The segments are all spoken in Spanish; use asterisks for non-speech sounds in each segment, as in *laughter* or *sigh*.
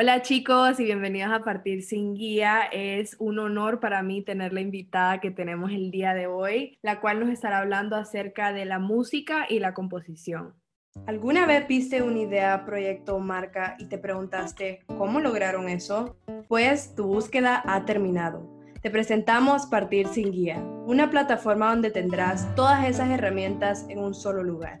Hola chicos y bienvenidos a Partir sin Guía. Es un honor para mí tener la invitada que tenemos el día de hoy, la cual nos estará hablando acerca de la música y la composición. ¿Alguna vez viste una idea, proyecto o marca y te preguntaste cómo lograron eso? Pues tu búsqueda ha terminado. Te presentamos Partir sin Guía, una plataforma donde tendrás todas esas herramientas en un solo lugar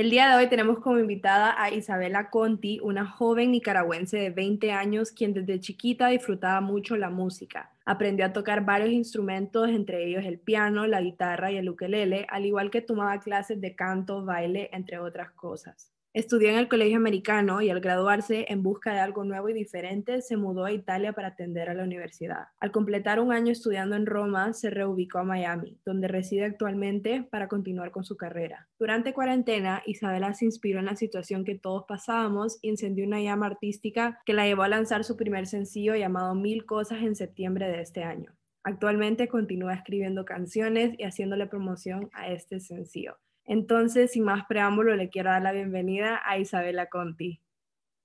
El día de hoy tenemos como invitada a Isabela Conti, una joven nicaragüense de 20 años quien desde chiquita disfrutaba mucho la música. Aprendió a tocar varios instrumentos, entre ellos el piano, la guitarra y el ukelele, al igual que tomaba clases de canto, baile, entre otras cosas. Estudió en el colegio americano y al graduarse en busca de algo nuevo y diferente, se mudó a Italia para atender a la universidad. Al completar un año estudiando en Roma, se reubicó a Miami, donde reside actualmente para continuar con su carrera. Durante cuarentena, Isabela se inspiró en la situación que todos pasábamos y encendió una llama artística que la llevó a lanzar su primer sencillo llamado Mil Cosas en septiembre de este año. Actualmente continúa escribiendo canciones y haciéndole promoción a este sencillo. Entonces, sin más preámbulo, le quiero dar la bienvenida a Isabela Conti.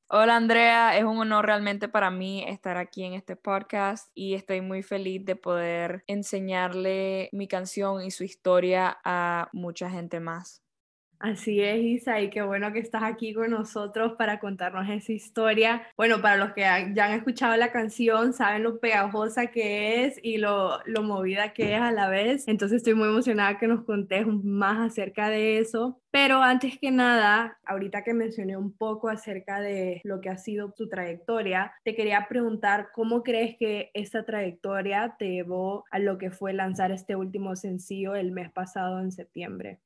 Hola Andrea, es un honor realmente para mí estar aquí en este podcast y estoy muy feliz de poder enseñarle mi canción y su historia a mucha gente más. Así es, Isa, y qué bueno que estás aquí con nosotros para contarnos esa historia. Bueno, para los que ya han escuchado la canción, saben lo pegajosa que es y lo, lo movida que es a la vez. Entonces estoy muy emocionada que nos contes más acerca de eso. Pero antes que nada, ahorita que mencioné un poco acerca de lo que ha sido tu trayectoria, te quería preguntar cómo crees que esta trayectoria te llevó a lo que fue lanzar este último sencillo el mes pasado en septiembre.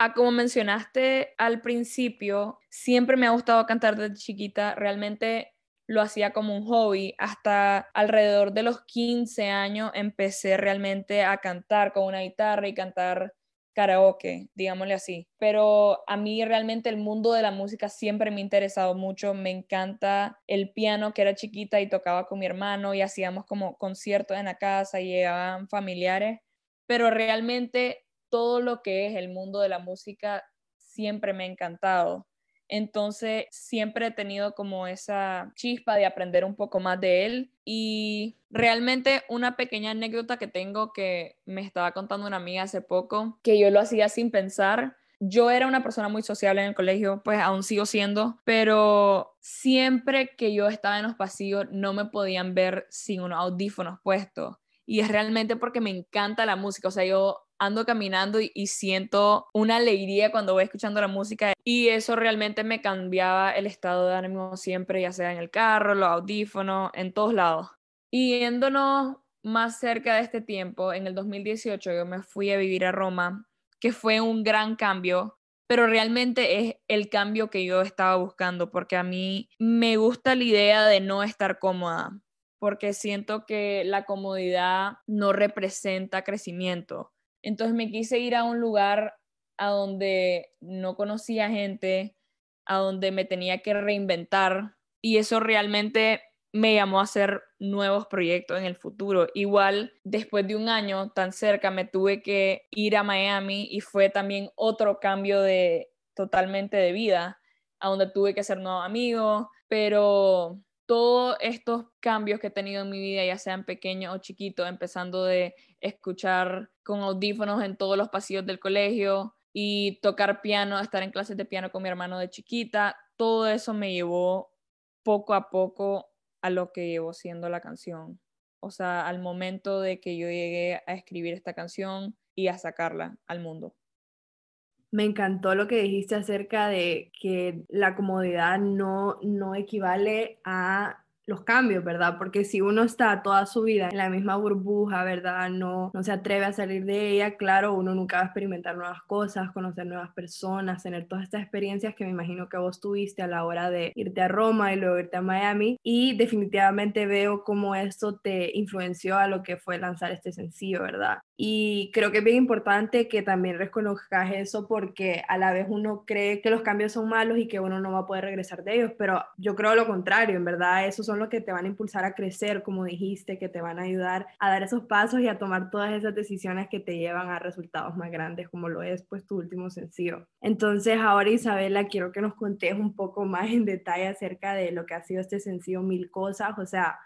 Ah, como mencionaste al principio, siempre me ha gustado cantar desde chiquita. Realmente lo hacía como un hobby. Hasta alrededor de los 15 años empecé realmente a cantar con una guitarra y cantar karaoke, digámosle así. Pero a mí realmente el mundo de la música siempre me ha interesado mucho. Me encanta el piano, que era chiquita y tocaba con mi hermano y hacíamos como conciertos en la casa y llegaban familiares. Pero realmente todo lo que es el mundo de la música siempre me ha encantado. Entonces, siempre he tenido como esa chispa de aprender un poco más de él. Y realmente una pequeña anécdota que tengo que me estaba contando una amiga hace poco, que yo lo hacía sin pensar. Yo era una persona muy sociable en el colegio, pues aún sigo siendo, pero siempre que yo estaba en los pasillos no me podían ver sin unos audífonos puestos. Y es realmente porque me encanta la música. O sea, yo ando caminando y, siento una alegría cuando voy escuchando la música y eso realmente me cambiaba el estado de ánimo siempre, ya sea en el carro, los audífonos, en todos lados. Y yéndonos más cerca de este tiempo, en el 2018 yo me fui a vivir a Roma, que fue un gran cambio, pero realmente es el cambio que yo estaba buscando, porque a mí me gusta la idea de no estar cómoda, porque siento que la comodidad no representa crecimiento entonces me quise ir a un lugar a donde no conocía gente, a donde me tenía que reinventar y eso realmente me llamó a hacer nuevos proyectos en el futuro. Igual, después de un año tan cerca, me tuve que ir a Miami y fue también otro cambio de totalmente de vida, a donde tuve que hacer nuevos amigos, pero todos estos cambios que he tenido en mi vida, ya sean pequeños o chiquitos, empezando de escuchar con audífonos en todos los pasillos del colegio y tocar piano, estar en clases de piano con mi hermano de chiquita, todo eso me llevó poco a poco a lo que llevo siendo la canción. O sea, al momento de que yo llegué a escribir esta canción y a sacarla al mundo. Me encantó lo que dijiste acerca de que la comodidad no, no equivale a los cambios, ¿verdad? Porque si uno está toda su vida en la misma burbuja, ¿verdad? No, no se atreve a salir de ella, claro, uno nunca va a experimentar nuevas cosas, conocer nuevas personas, tener todas estas experiencias que me imagino que vos tuviste a la hora de irte a Roma y luego irte a Miami. Y definitivamente veo cómo esto te influenció a lo que fue lanzar este sencillo, ¿verdad? Y creo que es bien importante que también reconozcas eso porque a la vez uno cree que los cambios son malos y que uno no va a poder regresar de ellos, pero yo creo lo contrario, en verdad, esos son los que te van a impulsar a crecer, como dijiste, que te van a ayudar a dar esos pasos y a tomar todas esas decisiones que te llevan a resultados más grandes, como lo es pues tu último sencillo. Entonces, ahora Isabela, quiero que nos contes un poco más en detalle acerca de lo que ha sido este sencillo Mil Cosas, o sea,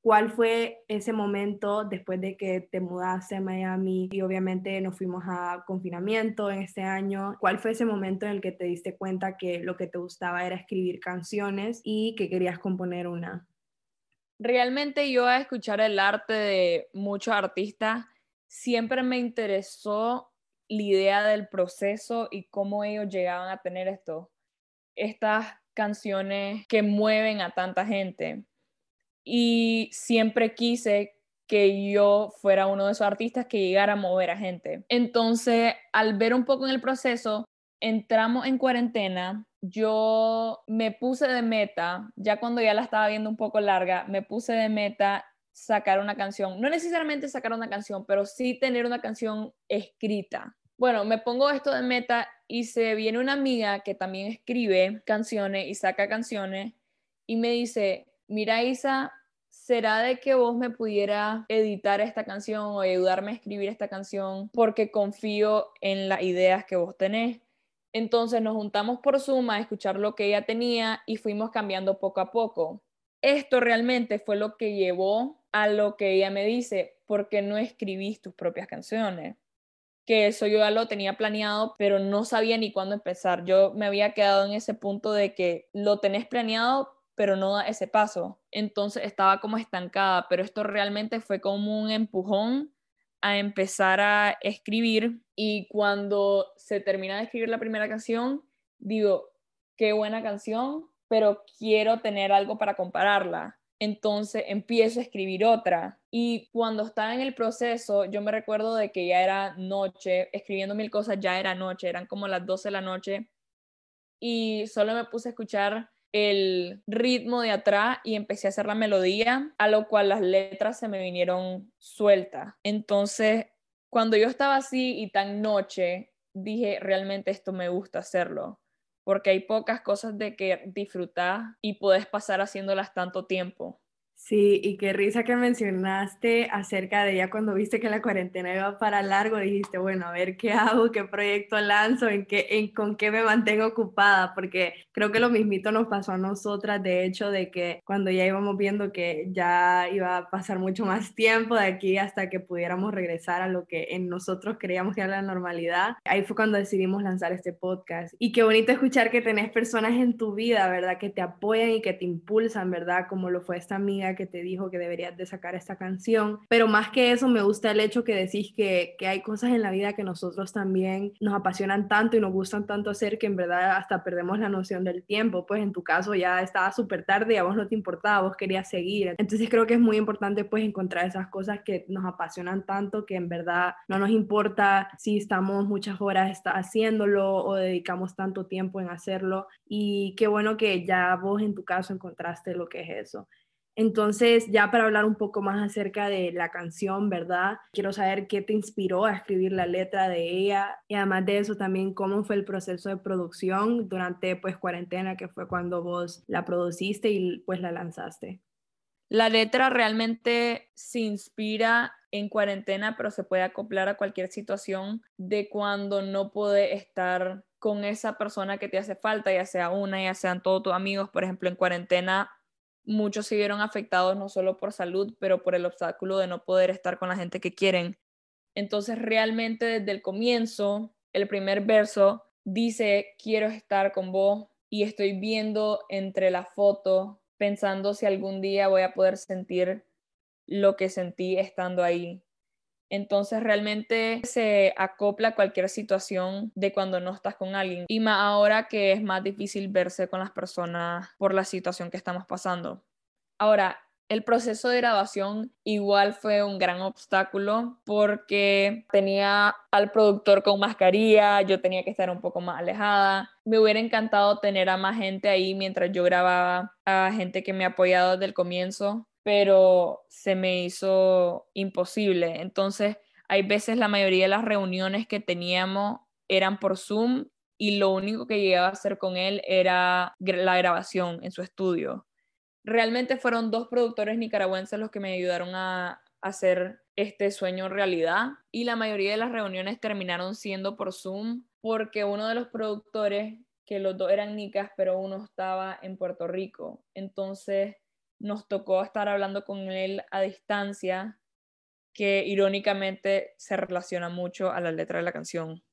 ¿Cuál fue ese momento después de que te mudaste a Miami y obviamente nos fuimos a confinamiento en este año? ¿Cuál fue ese momento en el que te diste cuenta que lo que te gustaba era escribir canciones y que querías componer una? Realmente yo a escuchar el arte de muchos artistas siempre me interesó la idea del proceso y cómo ellos llegaban a tener esto, estas canciones que mueven a tanta gente. Y siempre quise que yo fuera uno de esos artistas que llegara a mover a gente. Entonces, al ver un poco en el proceso, entramos en cuarentena yo me puse de meta, ya cuando ya la estaba viendo un poco larga, me puse de meta sacar una canción. No necesariamente sacar una canción, pero sí tener una canción escrita. Bueno, me pongo esto de meta y se viene una amiga que también escribe canciones y saca canciones y me dice, mira Isa, ¿será de que vos me pudiera editar esta canción o ayudarme a escribir esta canción porque confío en las ideas que vos tenés? Entonces nos juntamos por Zoom a escuchar lo que ella tenía y fuimos cambiando poco a poco. Esto realmente fue lo que llevó a lo que ella me dice, porque no escribís tus propias canciones? Que eso yo ya lo tenía planeado, pero no sabía ni cuándo empezar. Yo me había quedado en ese punto de que lo tenés planeado, pero no da ese paso. Entonces estaba como estancada, pero esto realmente fue como un empujón a empezar a escribir y cuando se termina de escribir la primera canción, digo, qué buena canción, pero quiero tener algo para compararla. Entonces empiezo a escribir otra. Y cuando estaba en el proceso, yo me recuerdo de que ya era noche, escribiendo mil cosas, ya era noche, eran como las 12 de la noche. Y solo me puse a escuchar el ritmo de atrás y empecé a hacer la melodía, a lo cual las letras se me vinieron sueltas. Entonces, cuando yo estaba así y tan noche, dije, realmente esto me gusta hacerlo, porque hay pocas cosas de que disfrutar y puedes pasar haciéndolas tanto tiempo. Sí, y qué risa que mencionaste acerca de ella cuando viste que la cuarentena iba para largo, dijiste, bueno, a ver qué hago, qué proyecto lanzo, en qué, en, con qué me mantengo ocupada, porque creo que lo mismito nos pasó a nosotras, de hecho, de que cuando ya íbamos viendo que ya iba a pasar mucho más tiempo de aquí hasta que pudiéramos regresar a lo que en nosotros creíamos que era la normalidad, ahí fue cuando decidimos lanzar este podcast. Y qué bonito escuchar que tenés personas en tu vida, ¿verdad? Que te apoyan y que te impulsan, ¿verdad? Como lo fue esta amiga que te dijo que deberías de sacar esta canción, pero más que eso me gusta el hecho que decís que, que hay cosas en la vida que nosotros también nos apasionan tanto y nos gustan tanto hacer que en verdad hasta perdemos la noción del tiempo, pues en tu caso ya estaba súper tarde y a vos no te importaba, vos querías seguir, entonces creo que es muy importante pues encontrar esas cosas que nos apasionan tanto que en verdad no nos importa si estamos muchas horas haciéndolo o dedicamos tanto tiempo en hacerlo. Y qué bueno que ya vos en tu caso encontraste lo que es eso. Entonces, ya para hablar un poco más acerca de la canción, ¿verdad? Quiero saber qué te inspiró a escribir la letra de ella y además de eso también cómo fue el proceso de producción durante pues cuarentena, que fue cuando vos la produciste y pues la lanzaste. La letra realmente se inspira en cuarentena, pero se puede acoplar a cualquier situación de cuando no puede estar con esa persona que te hace falta, ya sea una, ya sean todos tus amigos. Por ejemplo, en cuarentena muchos se vieron afectados no solo por salud, pero por el obstáculo de no poder estar con la gente que quieren. Entonces, realmente desde el comienzo, el primer verso dice, quiero estar con vos y estoy viendo entre la foto, pensando si algún día voy a poder sentir lo que sentí estando ahí. Entonces realmente se acopla a cualquier situación de cuando no estás con alguien. Y más ahora que es más difícil verse con las personas por la situación que estamos pasando. Ahora, el proceso de grabación igual fue un gran obstáculo porque tenía al productor con mascarilla, yo tenía que estar un poco más alejada. Me hubiera encantado tener a más gente ahí mientras yo grababa, a gente que me ha apoyado desde el comienzo, pero se me hizo imposible. Entonces, hay veces la mayoría de las reuniones que teníamos eran por Zoom y lo único que llegaba a hacer con él era la grabación en su estudio realmente fueron dos productores nicaragüenses los que me ayudaron a hacer este sueño realidad y la mayoría de las reuniones terminaron siendo por Zoom porque uno de los productores, que los dos eran nicas, pero uno estaba en Puerto Rico, entonces nos tocó estar hablando con él a distancia, que irónicamente se relaciona mucho a la letra de la canción.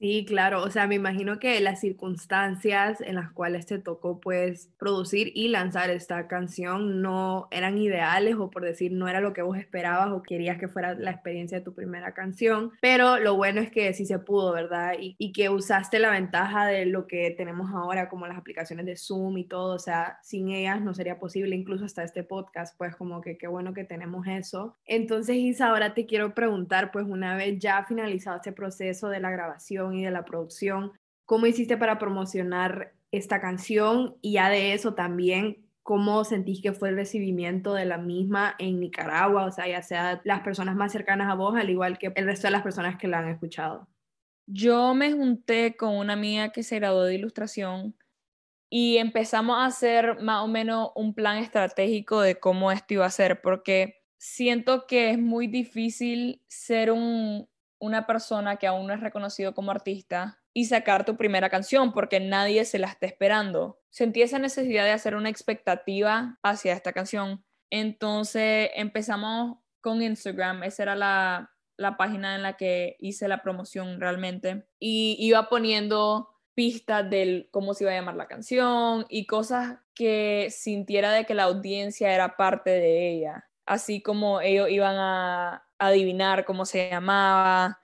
Sí, claro, o sea, me imagino que las circunstancias en las cuales te tocó pues producir y lanzar esta canción no eran ideales o por decir no era lo que vos esperabas o querías que fuera la experiencia de tu primera canción, pero lo bueno es que sí se pudo, ¿verdad? Y, y que usaste la ventaja de lo que tenemos ahora como las aplicaciones de Zoom y todo, o sea, sin ellas no sería posible incluso hasta este podcast, pues como que qué bueno que tenemos eso. Entonces, Isa, ahora te quiero preguntar, pues una vez ya finalizado este proceso de la grabación, y de la producción. ¿Cómo hiciste para promocionar esta canción? Y ya de eso también, ¿cómo sentís que fue el recibimiento de la misma en Nicaragua? O sea, ya sea las personas más cercanas a vos, al igual que el resto de las personas que la han escuchado. Yo me junté con una amiga que se graduó de ilustración y empezamos a hacer más o menos un plan estratégico de cómo esto iba a ser, porque siento que es muy difícil ser un, una persona que aún no es reconocido como artista y sacar tu primera canción porque nadie se la está esperando. Sentí esa necesidad de hacer una expectativa hacia esta canción. Entonces empezamos con Instagram, esa era la, la página en la que hice la promoción realmente y iba poniendo pistas de cómo se iba a llamar la canción y cosas que sintiera de que la audiencia era parte de ella, así como ellos iban a adivinar cómo se llamaba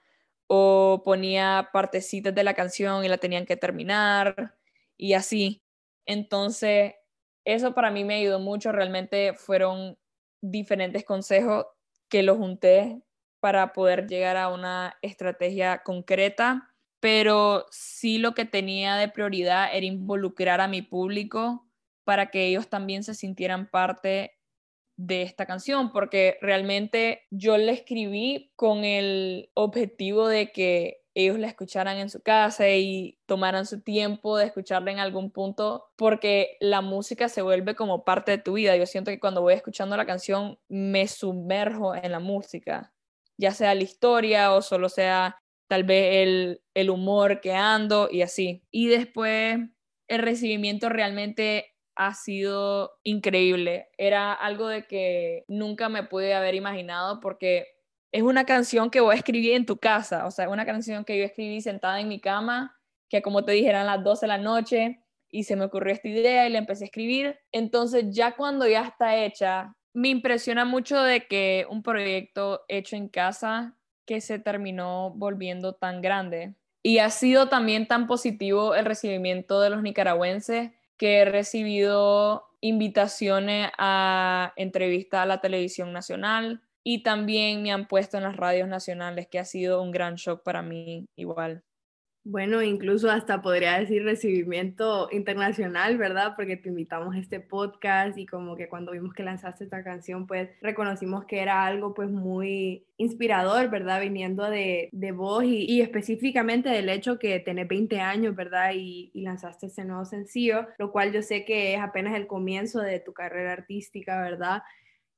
o ponía partecitas de la canción y la tenían que terminar y así. Entonces, eso para mí me ayudó mucho, realmente fueron diferentes consejos que lo junté para poder llegar a una estrategia concreta, pero sí lo que tenía de prioridad era involucrar a mi público para que ellos también se sintieran parte de esta canción, porque realmente yo la escribí con el objetivo de que ellos la escucharan en su casa y tomaran su tiempo de escucharla en algún punto, porque la música se vuelve como parte de tu vida. Yo siento que cuando voy escuchando la canción me sumerjo en la música, ya sea la historia o solo sea tal vez el, el humor que ando y así. Y después el recibimiento realmente ha sido increíble. Era algo de que nunca me pude haber imaginado porque es una canción que voy a escribir en tu casa, o sea, una canción que yo escribí sentada en mi cama, que como te dije eran las 12 de la noche y se me ocurrió esta idea y la empecé a escribir. Entonces ya cuando ya está hecha, me impresiona mucho de que un proyecto hecho en casa que se terminó volviendo tan grande. Y ha sido también tan positivo el recibimiento de los nicaragüenses que he recibido invitaciones a entrevistas a la televisión nacional y también me han puesto en las radios nacionales, que ha sido un gran shock para mí igual. Bueno, incluso hasta podría decir recibimiento internacional, ¿verdad? Porque te invitamos a este podcast y como que cuando vimos que lanzaste esta canción, pues reconocimos que era algo pues muy inspirador, ¿verdad? Viniendo de, de vos y, específicamente del hecho que tenés 20 años, ¿verdad? Y, y lanzaste ese nuevo sencillo, lo cual yo sé que es apenas el comienzo de tu carrera artística, ¿verdad?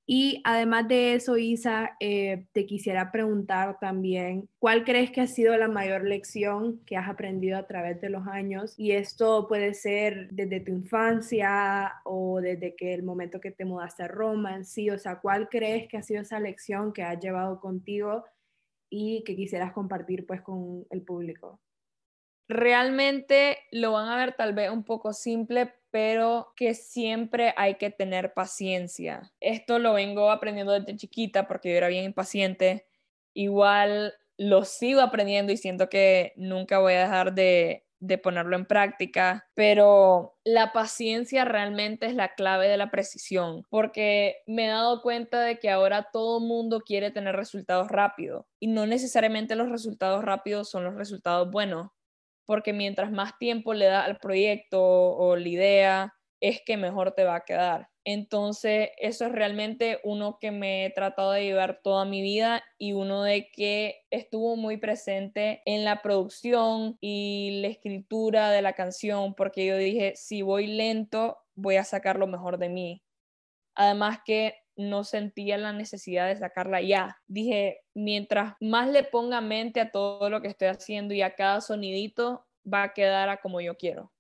Y además de eso, Isa, eh, te quisiera preguntar también, ¿cuál crees que ha sido la mayor lección que has aprendido a través de los años? Y esto puede ser desde tu infancia o desde que el momento que te mudaste a Roma en sí, o sea, ¿cuál crees que ha sido esa lección que has llevado contigo y que quisieras compartir pues con el público? Realmente lo van a ver tal vez un poco simple, pero que siempre hay que tener paciencia. Esto lo vengo aprendiendo desde chiquita porque yo era bien impaciente. Igual lo sigo aprendiendo y siento que nunca voy a dejar de, ponerlo en práctica, pero la paciencia realmente es la clave de la precisión, porque me he dado cuenta de que ahora todo mundo quiere tener resultados rápidos y no necesariamente los resultados rápidos son los resultados buenos, porque mientras más tiempo le da al proyecto o la idea, es que mejor te va a quedar. Entonces, eso es realmente uno que me he tratado de llevar toda mi vida y uno de que estuvo muy presente en la producción y la escritura de la canción, porque yo dije, si voy lento, voy a sacar lo mejor de mí. Además que no sentía la necesidad de sacarla ya. Dije, mientras más le ponga mente a todo lo que estoy haciendo y a cada sonidito, va a quedar a como yo quiero.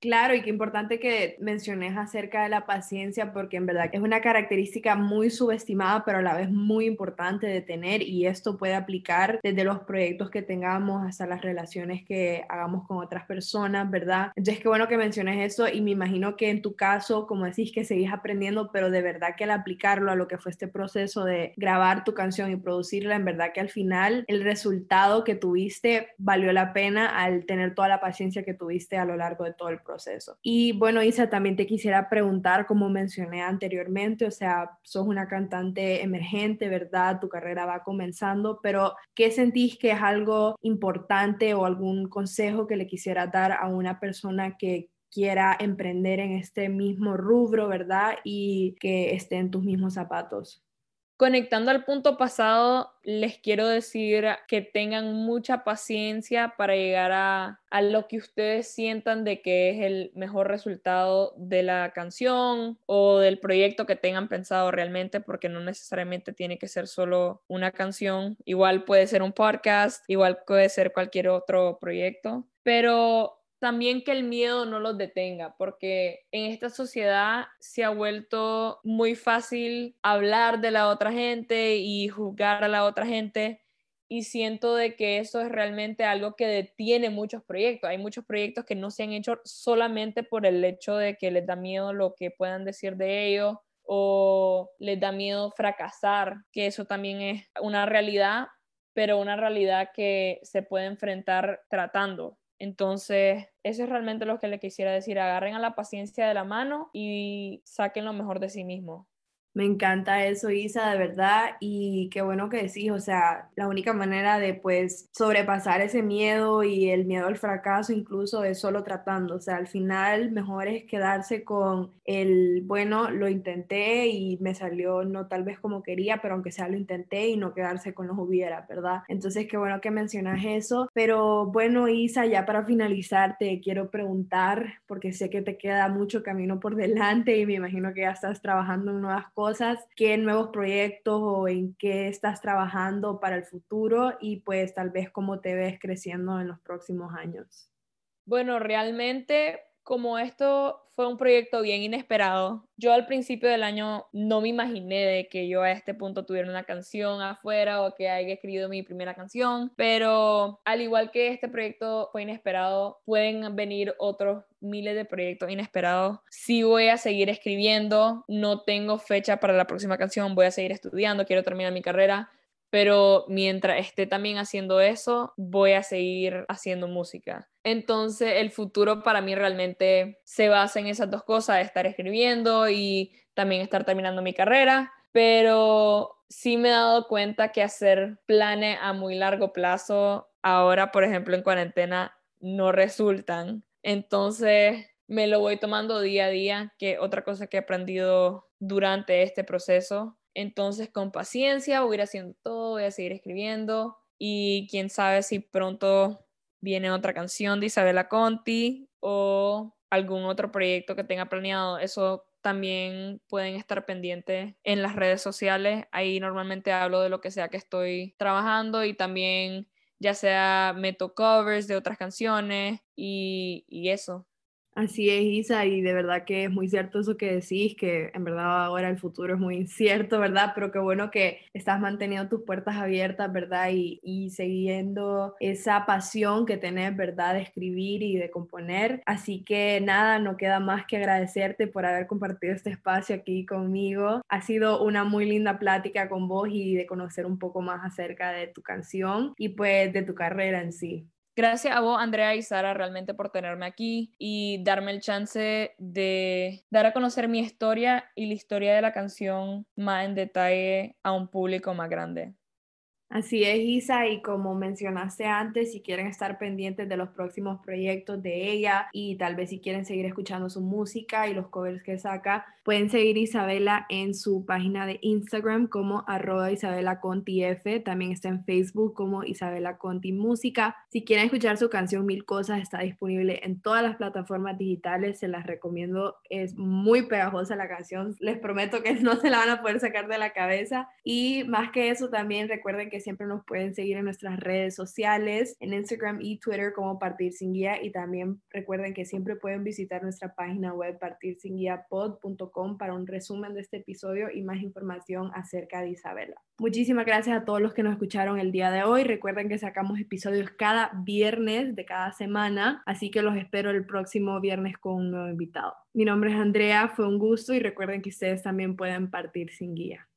Claro, y qué importante que menciones acerca de la paciencia, porque en verdad es una característica muy subestimada, pero a la vez muy importante de tener, y esto puede aplicar desde los proyectos que tengamos hasta las relaciones que hagamos con otras personas, ¿verdad? Entonces, qué bueno que menciones eso, y me imagino que en tu caso, como decís, que seguís aprendiendo, pero de verdad que al aplicarlo a lo que fue este proceso de grabar tu canción y producirla, en verdad que al final el resultado que tuviste valió la pena al tener toda la paciencia que tuviste a lo largo de todo el proceso proceso. Y bueno, Isa, también te quisiera preguntar, como mencioné anteriormente, o sea, sos una cantante emergente, ¿verdad? Tu carrera va comenzando, pero ¿qué sentís que es algo importante o algún consejo que le quisiera dar a una persona que quiera emprender en este mismo rubro, ¿verdad? Y que esté en tus mismos zapatos. Conectando al punto pasado, les quiero decir que tengan mucha paciencia para llegar a, lo que ustedes sientan de que es el mejor resultado de la canción o del proyecto que tengan pensado realmente, porque no necesariamente tiene que ser solo una canción, igual puede ser un podcast, igual puede ser cualquier otro proyecto, pero también que el miedo no los detenga, porque en esta sociedad se ha vuelto muy fácil hablar de la otra gente y juzgar a la otra gente y siento de que eso es realmente algo que detiene muchos proyectos. Hay muchos proyectos que no se han hecho solamente por el hecho de que les da miedo lo que puedan decir de ellos o les da miedo fracasar, que eso también es una realidad, pero una realidad que se puede enfrentar tratando. Entonces, eso es realmente lo que le quisiera decir. Agarren a la paciencia de la mano y saquen lo mejor de sí mismos. Me encanta eso, Isa, de verdad, y qué bueno que decís, o sea, la única manera de pues sobrepasar ese miedo y el miedo al fracaso incluso es solo tratando, o sea, al final mejor es quedarse con el, bueno, lo intenté y me salió no tal vez como quería, pero aunque sea lo intenté y no quedarse con los hubiera, ¿verdad? Entonces, qué bueno que mencionas eso, pero bueno, Isa, ya para finalizar, te quiero preguntar, porque sé que te queda mucho camino por delante y me imagino que ya estás trabajando en nuevas cosas qué nuevos proyectos o en qué estás trabajando para el futuro y pues tal vez cómo te ves creciendo en los próximos años. Bueno, realmente como esto fue un proyecto bien inesperado, yo al principio del año no me imaginé de que yo a este punto tuviera una canción afuera o que haya escrito mi primera canción, pero al igual que este proyecto fue inesperado, pueden venir otros miles de proyectos inesperados. Sí voy a seguir escribiendo, no tengo fecha para la próxima canción, voy a seguir estudiando, quiero terminar mi carrera, pero mientras esté también haciendo eso, voy a seguir haciendo música. Entonces, el futuro para mí realmente se basa en esas dos cosas, estar escribiendo y también estar terminando mi carrera, pero sí me he dado cuenta que hacer planes a muy largo plazo, ahora, por ejemplo, en cuarentena, no resultan. Entonces, me lo voy tomando día a día, que otra cosa que he aprendido durante este proceso entonces, con paciencia, voy a ir haciendo todo, voy a seguir escribiendo y quién sabe si pronto viene otra canción de Isabela Conti o algún otro proyecto que tenga planeado. Eso también pueden estar pendientes en las redes sociales. Ahí normalmente hablo de lo que sea que estoy trabajando y también ya sea meto covers de otras canciones y, y eso. Así es, Isa, y de verdad que es muy cierto eso que decís, que en verdad ahora el futuro es muy incierto, ¿verdad? Pero qué bueno que estás manteniendo tus puertas abiertas, ¿verdad? Y, siguiendo esa pasión que tenés, ¿verdad? De escribir y de componer. Así que nada, no queda más que agradecerte por haber compartido este espacio aquí conmigo. Ha sido una muy linda plática con vos y de conocer un poco más acerca de tu canción y pues de tu carrera en sí. Gracias a vos, Andrea y Sara, realmente por tenerme aquí y darme el chance de dar a conocer mi historia y la historia de la canción más en detalle a un público más grande. Así es, Isa, y como mencionaste antes, si quieren estar pendientes de los próximos proyectos de ella y tal vez si quieren seguir escuchando su música y los covers que saca, pueden seguir Isabela en su página de Instagram como arroba Isabela Conti F, también está en Facebook como Isabela Conti Música. Si quieren escuchar su canción Mil Cosas, está disponible en todas las plataformas digitales, se las recomiendo, es muy pegajosa la canción, les prometo que *laughs* no se la van a poder sacar de la cabeza y más que eso también recuerden que siempre nos pueden seguir en nuestras redes sociales, en Instagram y Twitter como Partir Sin Guía y también recuerden que siempre pueden visitar nuestra página web partirsinguiapod.com para un resumen de este episodio y más información acerca de Isabela. Muchísimas gracias a todos los que nos escucharon el día de hoy. Recuerden que sacamos episodios cada viernes de cada semana, así que los espero el próximo viernes con un nuevo invitado. Mi nombre es Andrea, fue un gusto y recuerden que ustedes también pueden partir sin guía.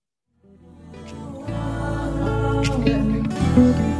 Oh,